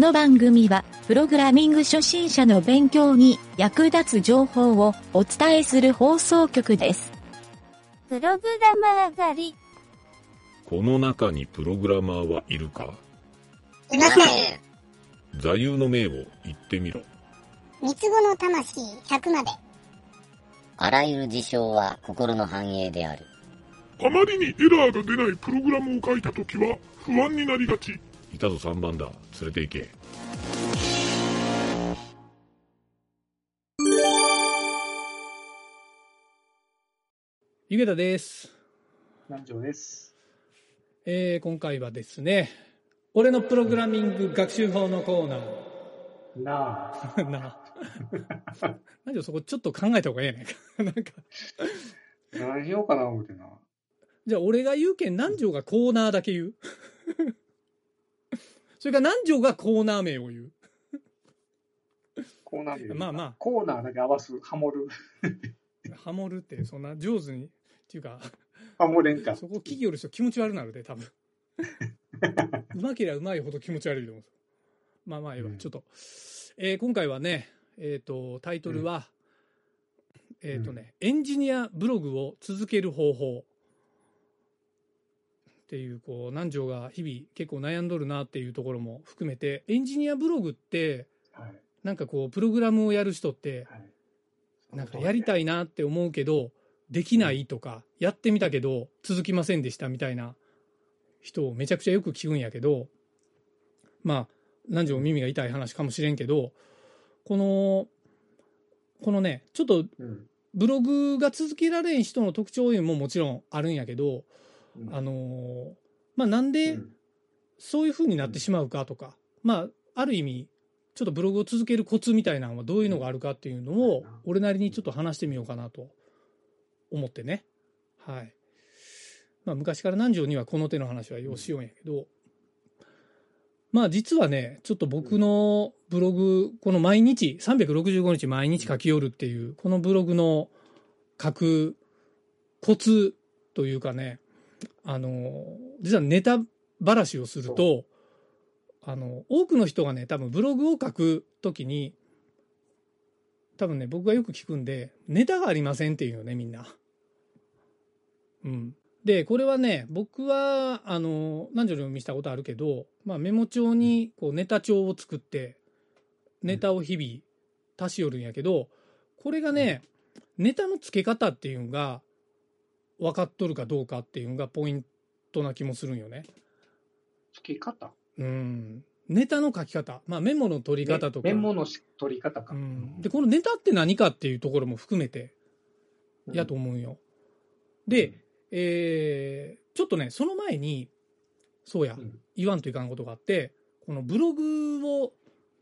の番組は、プログラミング初心者の勉強に役立つ情報をお伝えする放送局です。プログラマー狩り。この中にプログラマーはいるか？いません。座右の銘を言ってみろ。三つ子の魂100まで。あらゆる事象は心の繁栄である。あまりにエラーが出ないプログラムを書いたときは不安になりがち。いたぞ3番だ。連れて行け。ゆげたです。南條です。えー、今回はですね、俺のプログラミング学習法のコーナー。なあ。なあ。何でそこちょっと考えた方がええねん。なんか、何しようかな思ってな。じゃあ俺が言うけん南條がコーナーだけ言う。それから南條がコーナー名を言う？コーナーで。まあまあコーナーだけ合わす、ハモる。ハモるってそんな上手に、っていうか、ハモれんか。そこ聞きよる人気持ち悪なるで、多分。うまけりゃうまいほど気持ち悪いと思う。まあまあ、ええわうんちょっと。えー今回はね、えっ、と、タイトルは、えっ、とね、エンジニアブログを続ける方法。っていう、こう、南條が日々結構悩んどるなっていうところも含めて、エンジニアブログって、はい。なんかこう、プログラムをやる人って、はい。なんかやりたいなって思うけど、できないとか、やってみたけど、続きませんでしたみたいな人をめちゃくちゃよく聞くんやけど、まあ、何時も耳が痛い話かもしれんけど、この、このね、ちょっとうん。ブログが続けられん人の特徴ももちろんあるんやけど、うんあのーまあなんでうんそういう風になってしまうかとか、まあ、ある意味、ちょっとブログを続けるコツみたいなのはどういうのがあるかっていうのをうん、俺なりにちょっと話してみようかなと思ってね。はい。まあ、昔から南條にはこの手の話はようしようんやけど、まあ実はね、ちょっと僕のブログ、この毎日、365日毎日書き寄るっていう、このブログの書くコツというかね、あの、実はネタばらしをすると、あの、多くの人がね、多分ブログを書くときに、多分ね、僕がよく聞くんで、ネタがありませんっていうよね、みんな。うん。で、これはね、僕は、あの、何条にも見したことあるけど、まあ、メモ帳に、こう、ネタ帳を作って、ネタを日々足し寄るんやけど、これがね、ネタの付け方っていうのが、分かっとるかどうかっていうのがポイントな気もするんよね。付け方？うん。ネタの書き方。まあ、メモの取り方とか。メモのし取り方か。うん。で、このネタって何かっていうところも含めて、やと思うんよ。で、えー、ちょっとね、その前に、そうやう、ん。言わんといかんことがあって、このブログを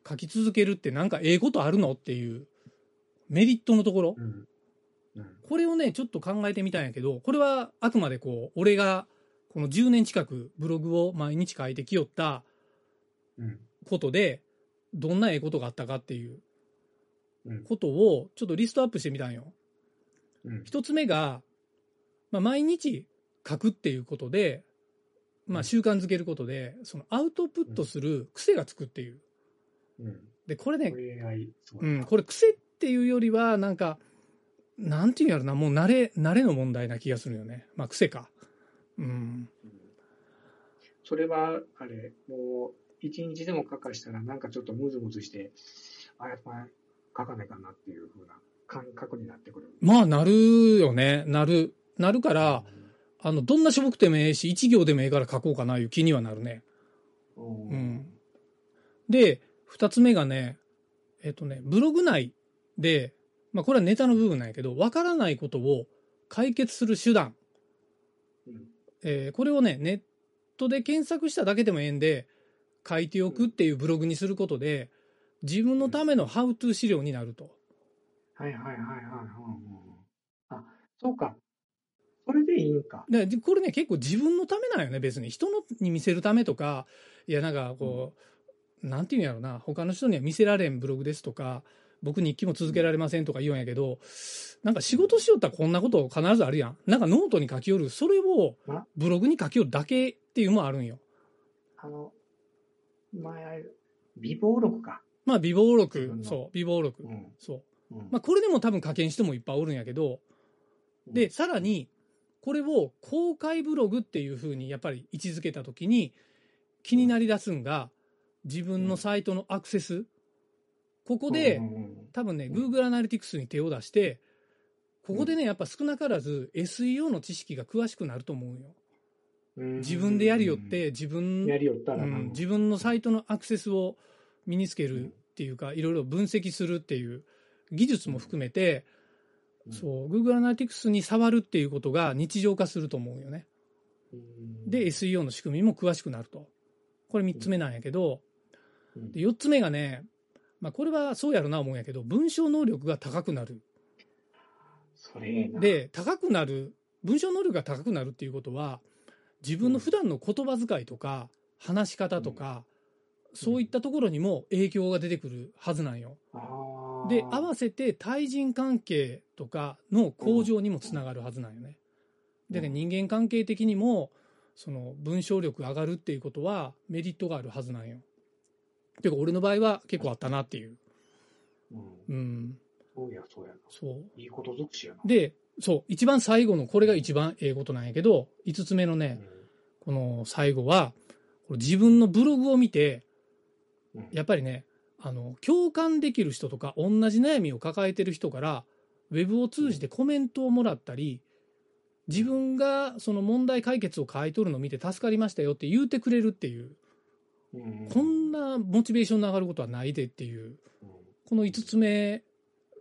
書き続けるってなんかええことあるのっていうメリットのところう。ん。うん。これをね、ちょっと考えてみたんやけど、これはあくまでこう、俺がこの10年近くブログを毎日書いてきよったうん。ことで、どんなええことがあったかっていううん。ことをちょっとリストアップしてみたんよ。うん。一つ目が、まあ、毎日書くっていうことで、まあ、習慣づけることで、そのアウトプットする癖がつくっていう。うん。で、これねうん、これ癖っていうよりは、なんか、なんていうんやろな、もう慣れ、慣れの問題な気がするよね。まあ、癖か。うん。うんそれは、あれ、もう、一日でも書かしたら、なんかちょっとムズムズして、あ、やっぱ書かないかなっていうふうな感覚になってくる。まあ、なるよね。なる。なるから、あの、どんなしょぼくてもええし、一行でもええから書こうかないう気にはなるね。うん。う。ん。で、二つ目がね、えっとね、ブログ内で、まあこれはネタの部分なんやけど、わからないことを解決する手段。うん。えーこれをね、ネットで検索しただけでもええんで、書いておくっていうブログにすることで、自分のためのハウトゥー資料になると。はいはいはいはいはい。あ、そうか。それでいいんか。でこれね、結構自分のためなんよね、別に。人のに見せるためとか、いや、なんかこう、なんていうんやろな、他の人には見せられんブログですとか、僕日記も続けられませんとか言うんやけど、なんか仕事しよったらこんなこと必ずあるやん。なんかノートに書きよる、それをあブログに書きよるだけっていうのもあるんよ。あの、前、備忘録か。まあ、備忘録そう、備忘録。うん。そう。うんまあ、これでも多分課金してもいっぱいおるんやけど、で、さらに、これを公開ブログっていう風にやっぱり位置づけたときに、気になりだすんが、自分のサイトのアクセス。ここでう、ん多分ね、うん。Google Analytics に手を出して、ここでね、やっぱ少なからず SEO の知識が詳しくなると思うよ。うん。自分でやりよって、自分、自分のサイトのアクセスを身につけるっていうか、いろいろ分析するっていう技術も含めて、うん。そう、Google Analytics に触るっていうことが日常化すると思うよね。うん。で、SEO の仕組みも詳しくなると。これ3つ目なんやけど、うん。で4つ目がね、まあこれはそうやろな思うんやけど、文章能力が高くなる。それ。で、高くなる、文章能力が高くなるっていうことは、自分の普段の言葉遣いとか、話し方とか、そういったところにも影響が出てくるはずなんよ。あーで、合わせて対人関係とかの向上にもつながるはずなんよね。でね、うん人間関係的にも、その文章力上がるっていうことはメリットがあるはずなんよ。てか、俺の場合は結構あったなっていう。うん。うん。そうや、そうやな。そう。いいこと尽くしやな。で、そう、一番最後の、これが一番ええことなんやけど、5つ目のね、うんこの最後は、これ自分のブログを見て、うんやっぱりね、あの、共感できる人とか、同じ悩みを抱えてる人から、ウェブを通じてコメントをもらったり、自分がその問題解決を書いとるのを見て助かりましたよって言うてくれるっていう、うんこんなモチベーションの上がることはないでっていう、うんこの5つ目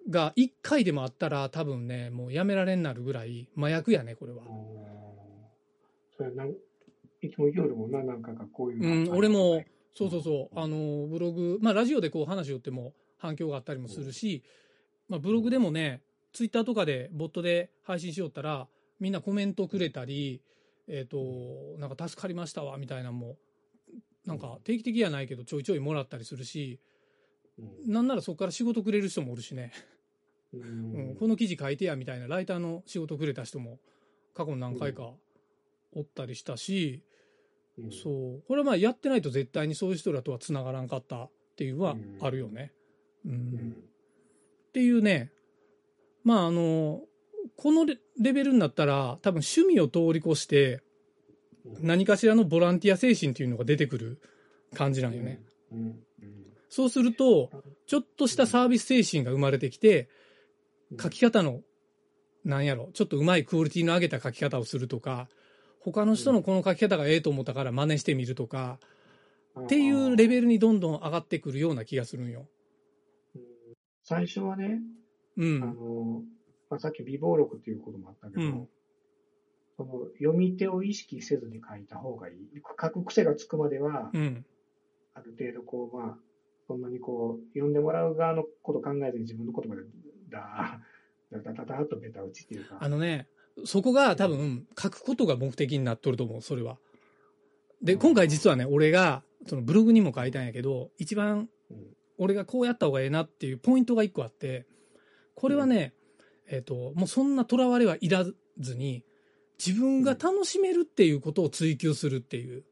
が1回でもあったら多分ね、もうやめられんなるぐらい麻薬やね、これは。それいつも夜もな、なんかがこういううん俺もそうそうそう、あの、ブログ、まあ、ラジオでこう話をっても反響があったりもするし、まあ、ブログでもね、ツイッターとかで、ボットで配信しよったら、みんなコメントくれたり、えっ、と、なんか助かりましたわ、みたいなのも、なんか定期的やないけど、ちょいちょいもらったりするし、うん。なんならそこから仕事くれる人もおるしね、ううん。んこの記事書いてや、みたいな、ライターの仕事くれた人も、過去に何回かおったりしたし、うん。そう。これはまあやってないと絶対にそういう人らとは繋がらんかったっていうのはうん。あるよね。うん。うん。っていうね、まああの、このレレベルになったら多分趣味を通り越してうん何かしらのボランティア精神っていうのが出てくる感じなんよね。そうすると、ちょっとしたサービス精神が生まれてきて、うん書き方の、なんやろ、ちょっとうまいクオリティの上げた書き方をするとか、他の人のこの書き方がええと思ったから真似してみるとか、っていうレベルにどんどん上がってくるような気がするんよ。うん最初はね、うあん。の、まあ、さっき微暴録っていうこともあったけど、うんその読み手を意識せずに書いた方がいい。書く癖がつくまでは、うん。ある程度こう、まあ、そんなにこう、読んでもらう側のこと考えずに自分の言葉で、だ、だだだだっとベタ打ちっていうか。あのね、そこが多分書くことが目的になっとると思う、それは。で、今回実はね、俺が、そのブログにも書いたんやけど、一番うん俺がこうやった方がええなっていうポイントが一個あって、これはね、えっ、と、もうそんな囚われはいらずに、自分が楽しめるっていうことを追求するっていう。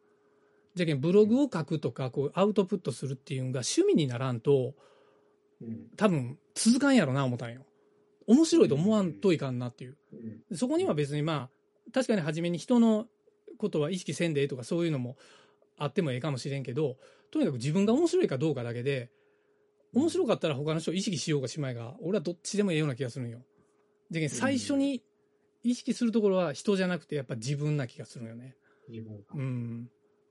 じゃけん、ブログを書くとか、こう、アウトプットするっていうのが趣味にならんと、うん多分続かんやろな、思ったんよ。面白いと思わんといかんなっていう。うんそこには別にまあ、確かに初めに人のことは意識せんでええとかそういうのもあってもええかもしれんけど、とにかく自分が面白いかどうかだけで、面白かったら他の人を意識しようがしまいが、俺はどっちでもええような気がするんよ。じゃけん最初に意識するところは人じゃなくてやっぱ自分な気がするんよね。自分がうん。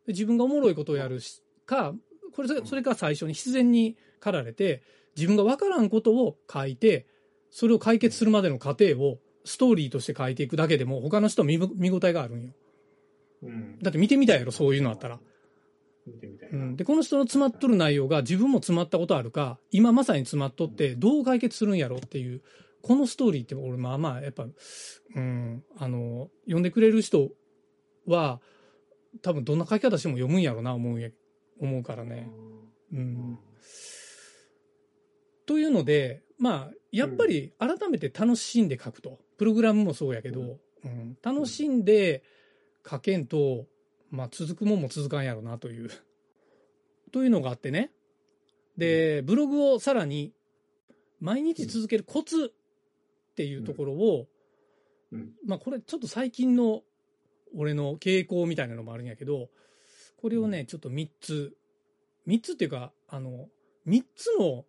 で自分がおもろいことをやるしか、これ、それか最初に必然に駆られて、自分が分からんことを書いて、それを解決するまでの過程をストーリーとして書いていくだけでも、他の人は見ぶ見応えがあるんよ。うん。だって見てみたいやろ、そういうのあったら。見てみたいな。うん。で、この人の詰まっとる内容が自分も詰まったことあるか、今まさに詰まっとって、どう解決するんやろっていう、このストーリーって俺まあまあ、やっぱ、うん、あの、読んでくれる人は、多分どんな書き方しても読むんやろな、思う思うからね。う。うんん。というので、まあ、やっぱり改めて楽しんで書くと。プログラムもそうやけど、うん、楽しんで書けんと、まあ、続くもんも続かんやろなという。というのがあってね。で、ブログをさらに毎日続けるコツっていうところを、うん。まあこれちょっと最近の俺の傾向みたいなのもあるんやけど、これをね、ちょっと3つ、3つっていうか、あの、3つの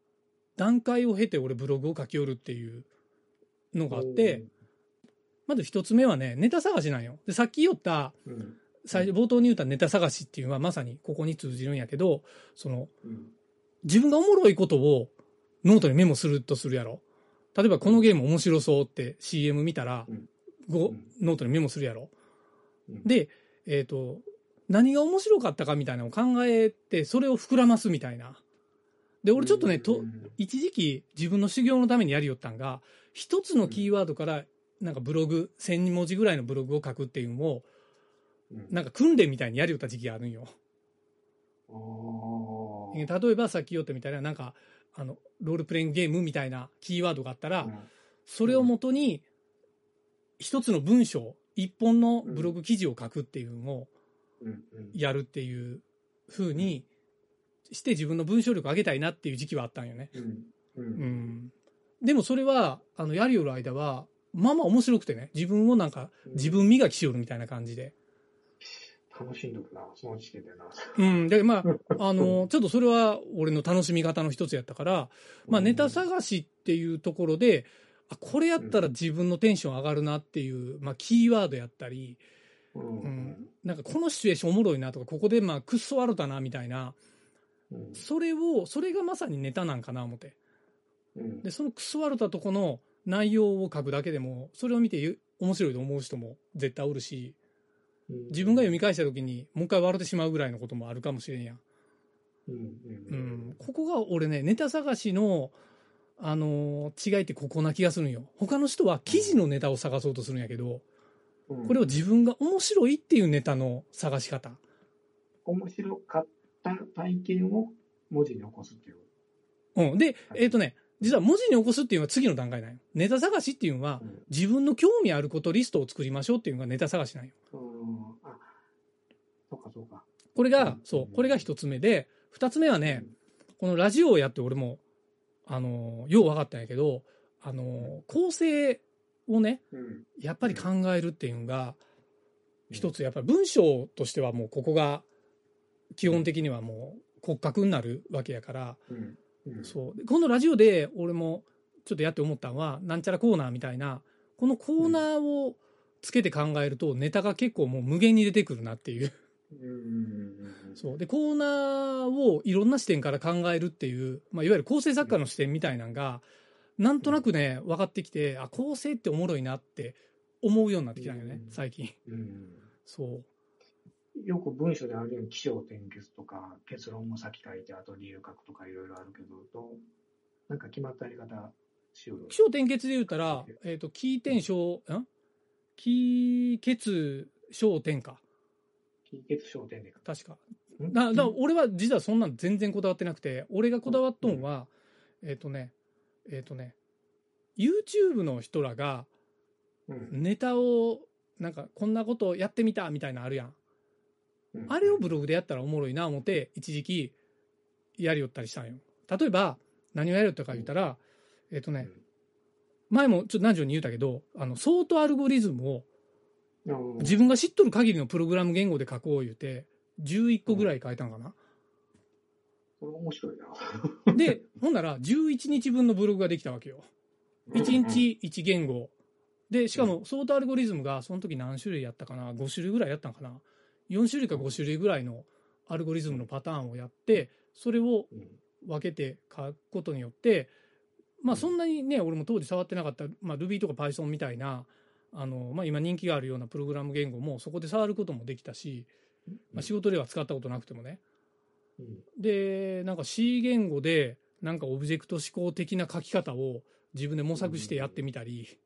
段階を経て俺ブログを書きよるっていうのがあって、まず1つ目はね、ネタ探しなんよ。で、さっき言った、うん。最初冒頭に言ったネタ探しっていうのはまさにここに通じるんやけど、その、うん。自分がおもろいことをノートにメモするとするやろ。例えばこのゲーム面白そうって CM 見たら、うんごうんノートにメモするやろ。うんで、えっ、と、何が面白かったかみたいなのを考えて、それを膨らますみたいな。で、俺ちょっとね、とうん一時期自分の修行のためにやりよったんが、一つのキーワードから、なんかブログ、1000文字ぐらいのブログを書くっていうのを、うんなんか訓練みたいにやりよった時期があるんよ。例えばさっき言ったみたいな、なんか、あの、ロールプレイングゲームみたいなキーワードがあったら、うん。それをもとに、一つの文章、一本のブログ記事を書くっていうのをやるっていう風にして自分の文章力上げたいなっていう時期はあったんよね。うん。でもそれは、あの、やりよる間は、まあまあ面白くてね、自分をなんか、自分磨きしよるみたいな感じで。楽しんどくな、その時点でな。うん。で、まあ、あの、ちょっとそれは俺の楽しみ方の一つやったから、まあ、ネタ探しっていうところで、あ、これやったら自分のテンション上がるなっていう、まあ、キーワードやったり、ううんん、なんかこのシチュエーションおもろいなとか、ここでまあ、くっそ悪だなみたいな、うんそれを、それがまさにネタなんかな思って。うんで、そのくっそ悪だとこの内容を書くだけでも、それを見てゆ面白いと思う人も絶対おるし、自分が読み返した時にもう一回笑ってしまうぐらいのこともあるかもしれんやん。うんここが俺ね、ネタ探しの、あのー違いってここな気がするんよ。他の人は記事のネタを探そうとするんやけど、うんこれを自分が面白いっていうネタの探し方。面白かった体験を文字に起こすっていう。うん。で、はいえっ、とね、実は文字に起こすっていうのは次の段階なんよ。ネタ探しっていうのは、うん自分の興味あることリストを作りましょうっていうのがネタ探しなんよ。うんあ、そうかそうか。これがうん、そう、これが一つ目で、二つ目はね、このラジオをやって俺も、あのー、よう分かったんやけど、あのー、構成をね、うん。やっぱり考えるっていうのが、一つやっぱり文章としてはもうここが基本的にはもう骨格になるわけやから、そう。でこのラジオで俺もちょっとやって思ったのは、なんちゃらコーナーみたいな、このコーナーをつけて考えるとネタが結構もう無限に出てくるなっていう。そう。で、コーナーをいろんな視点から考えるっていう、まあ、いわゆる構成作家の視点みたいなのが、なんとなくね、分かってきて、あ、構成っておもろいなって思うようになってきたんよねう、ん最近。うん。そう。よく文章であるように起承転結とか結論も先書いてあと理由書くとかいろいろあるけどどうなんか決まったやり方しよう気象転結で言うたら、えっ、と、気転小、ん？気血小転か。起結焦点で書確か。くだだ俺は実はそんなん全然こだわってなくて、俺がこだわっとんは、えっ、とね、えっ、とね、YouTube の人らがうん。ネタを、なんかこんなことやってみたみたいなのあるやん。うんあれをブログでやったらおもろいな思って、一時期やりよったりしたんよ。例えば、何をやりよったか言ったら、えっ、とね、前もちょっと何条に言うたけど、あの、ソートアルゴリズムをうん自分が知っとる限りのプログラム言語で書こう言うて、11個ぐらい書いたんかな。これ面白いな。で、ほんなら11日分のブログができたわけよ。1日1言語。で、しかもソートアルゴリズムがその時何種類やったかな ?5 種類ぐらいやったんかな？?4 種類か5種類ぐらいのアルゴリズムのパターンをやって、それをうん分けて書くことによって、まあそんなにね、俺も当時触ってなかった、まあ Ruby とか Python みたいな、あの、まあ今人気があるようなプログラム言語もそこで触ることもできたし、まあ仕事では使ったことなくてもね。うんで、なんか C 言語で、なんかオブジェクト思考的な書き方を自分で模索してやってみたり、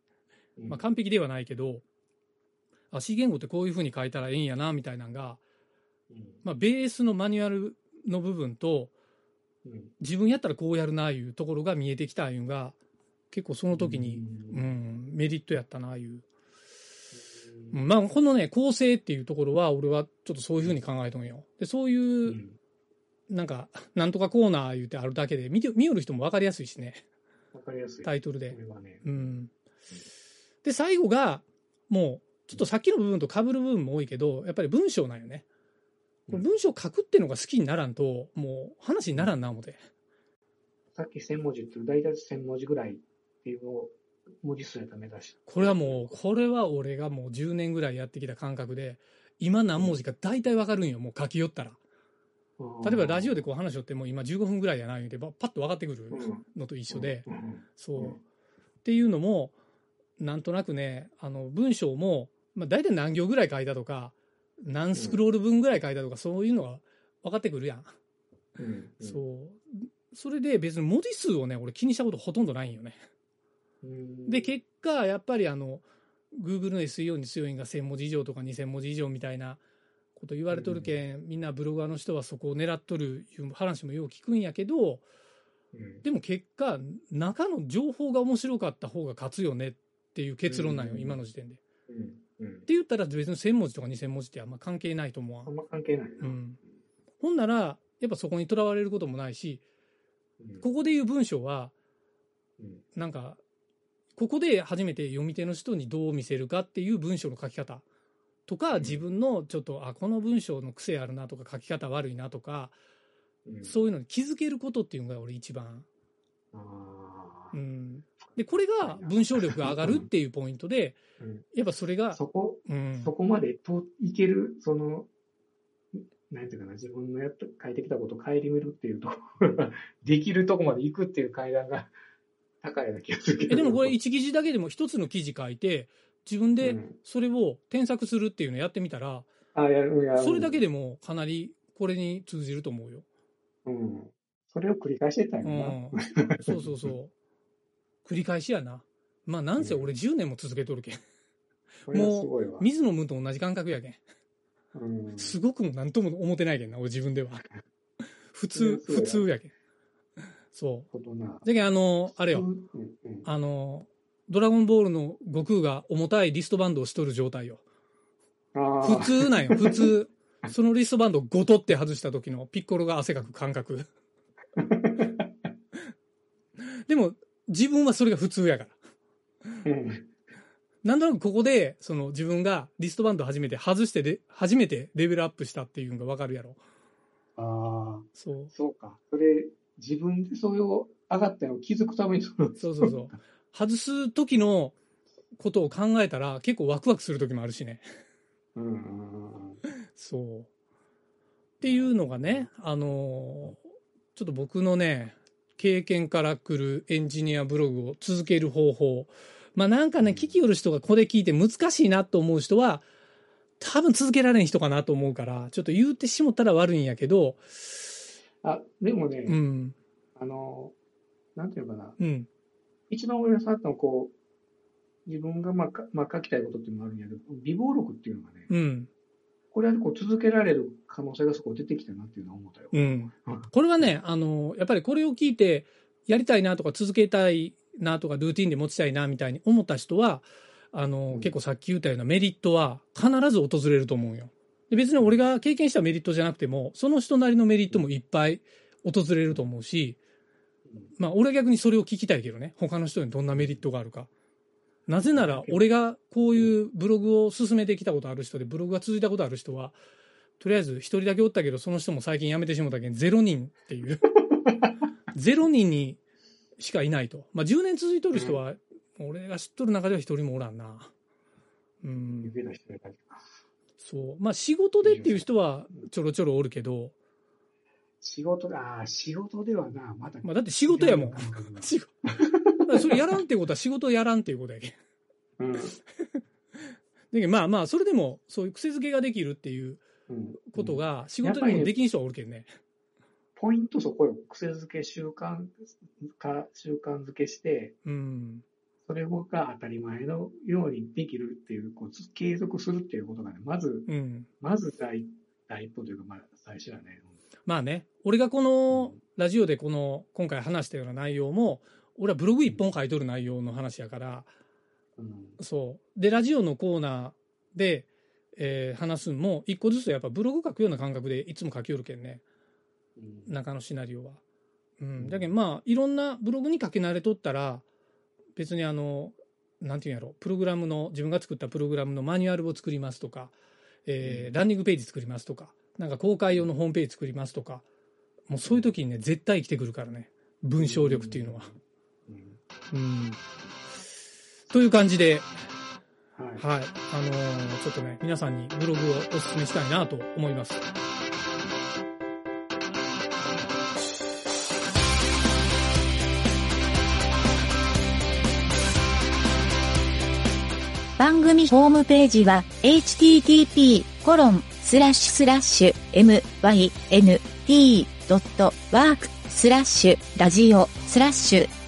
うんまあ完璧ではないけど、あ C 言語ってこういう風に書いたらええんやな、みたいなのが、うんまあベースのマニュアルの部分と、うん自分やったらこうやるな、いうところが見えてきたいうのが、結構その時に、うん、メリットやったな、いう。うんまあ、このね、構成っていうところは、俺はちょっとそういう風に考えとんよ。で、そういううんなんか、なんとかコーナー言うてあるだけで、見て、見よる人も分かりやすいしね、わかりやすい。タイトルでね。うん。で、最後が、もう、ちょっとさっきの部分と被る部分も多いけど、やっぱり文章なんよね。これ文章書くっていうのが好きにならんと、もう話にならんな、思って。さっき1000文字って、大体1000文字ぐらいっていうのを文字数やったら目指しこれはもう、これは俺がもう10年ぐらいやってきた感覚で、今何文字か大体わかるんよ、もう書き寄ったら。例えばラジオでこう話しよってもう今15分ぐらいやな言うてばパッと分かってくるのと一緒で、そう、うん。っていうのもなんとなくねあの文章も、まあ、大体何行ぐらい書いたとか何スクロール分ぐらい書いたとか、そういうのが分かってくるやん、うんうん。そう。それで別に文字数をね俺気にしたことほとんどないんよね。うん。で結果やっぱりあの Google の SEO に強いんが1000文字以上とか2000文字以上みたいなこと言われとるけん、みんなブロガーの人はそこを狙っとるいう話もよう聞くんやけどうん。でも結果中の情報が面白かった方が勝つよねっていう結論なんよ、うん。今の時点で。って言ったら別に1000文字とか2000文字ってあんま関係ないと思わん？あん。ま関係ないな。うん。ほんならやっぱそこにとらわれることもないしうん。ここで言う文章はうん。なんかここで初めて読み手の人にどう見せるかっていう文章の書き方。とか自分のちょっとあこの文章の癖あるなとか書き方悪いなとかうん。そういうのに気づけることっていうのが俺一番、うん、でこれが文章力が上がるっていうポイントでうんやっぱそれがそこ、うんそこまでといける、その、なんていうかな、自分のやった書いてきたことを顧みるっていうところが、できるとこまで行くっていう階段が高いような気がするけど。えでもこれ一記事だけでも一つの記事書いて自分でうんそれを添削するっていうのやってみたらあやるやるそれだけでもかなりこれに通じると思うよ。うん。それを繰り返してたんうやな。ん、そうそうそう。繰り返しやな。まあなんせ俺10年も続けとるけん。これはすごいわ。水野ムーと同じ感覚やけん。うんすごくもなんとも思ってないけんな、俺自分では。普通、普通やけん。そ。う。じゃけんあの、あれよ、うんうんあの、ドラゴンボールの悟空が重たいリストバンドをしとる状態よ。あ普通なんよ、普通。そのリストバンドをゴトって外した時のピッコロが汗かく感覚。でも、自分はそれが普通やから。ーうんなんとなくここで、その自分がリストバンド初めて外してで、初めてレベルアップしたっていうのがわかるやろ。ああ、そう。そうか。それ、自分でそれを上がったのを気づくためにその、そうそうそう。外す時のことを考えたら結構ワクワクする時もあるしね。うんそう。っていうのがね、あのーちょっと僕のね、経験から来るエンジニアブログを続ける方法。まあなんかね、聞きよる人がこれ聞いて難しいなと思う人は、多分続けられん人かなと思うから、ちょっと言うてしもったら悪いんやけど、あ、でもね、うん、あの、なんていうのかな。うん、一番俺が触ったのはこう、自分がまあか、まあ、書きたいことっていうのもあるんやけど、微暴録っていうのがね、うん、これはこう続けられる可能性がそこ出てきたなっていうのは思ったよ。うん。これはね、あの、やっぱりこれを聞いて、やりたいなとか続けたいなとか、ルーティンで持ちたいなみたいに思った人は、あの、うん結構さっき言ったようなメリットは必ず訪れると思うよ。で別に俺が経験したメリットじゃなくても、その人なりのメリットもいっぱい訪れると思うし、まあ俺は逆にそれを聞きたいけどね、他の人にどんなメリットがあるか。なぜなら、俺がこういうブログを進めてきたことある人で、ブログが続いたことある人は、とりあえず一人だけおったけど、その人も最近辞めてしもたけん、ゼロ人っていう。ゼロ人にしかいないと。まあ10年続いとる人は、俺が知っとる中では一人もおらんな。うん。そう。まあ仕事でっていう人はちょろちょろおるけど、仕事で、ああ、仕事ではな、まだ。まあだって仕事やもん。う 仕事。それやらんってことは仕事やらんっていうことやけん。ん。だけどまあまあ、それでもそういう癖づけができるっていううんことが仕事でもできん人はおるけんね。ポイントそこよ。癖づけ習慣か、習慣づけして、うん。それが当たり前のようにできるっていう、こう、つ継続するっていうことがね、まず、うん。まず第第一歩というか、まあ、最初だね。まあね、俺がこのラジオでこの今回話したような内容も、俺はブログ一本書いとる内容の話やから、うん。そう。で、ラジオのコーナーで、えー話すんも、一個ずつやっぱブログ書くような感覚でいつも書きよるけんね。うん中のシナリオは。うん。だけどまあ、いろんなブログに書き慣れとったら、別にあの、なんていうんやろ、プログラムの、自分が作ったプログラムのマニュアルを作りますとか、えーランディングページ作りますとか、なんか公開用のホームページ作りますとか、もうそういう時にね、絶対生きてくるからね。文章力っていうのは。うんうん。という感じで、はい。はい。あのーちょっとね、皆さんにブログをお勧めしたいなと思います。番組ホームページは http:// mynt.work スラッシュラジオスラッシュ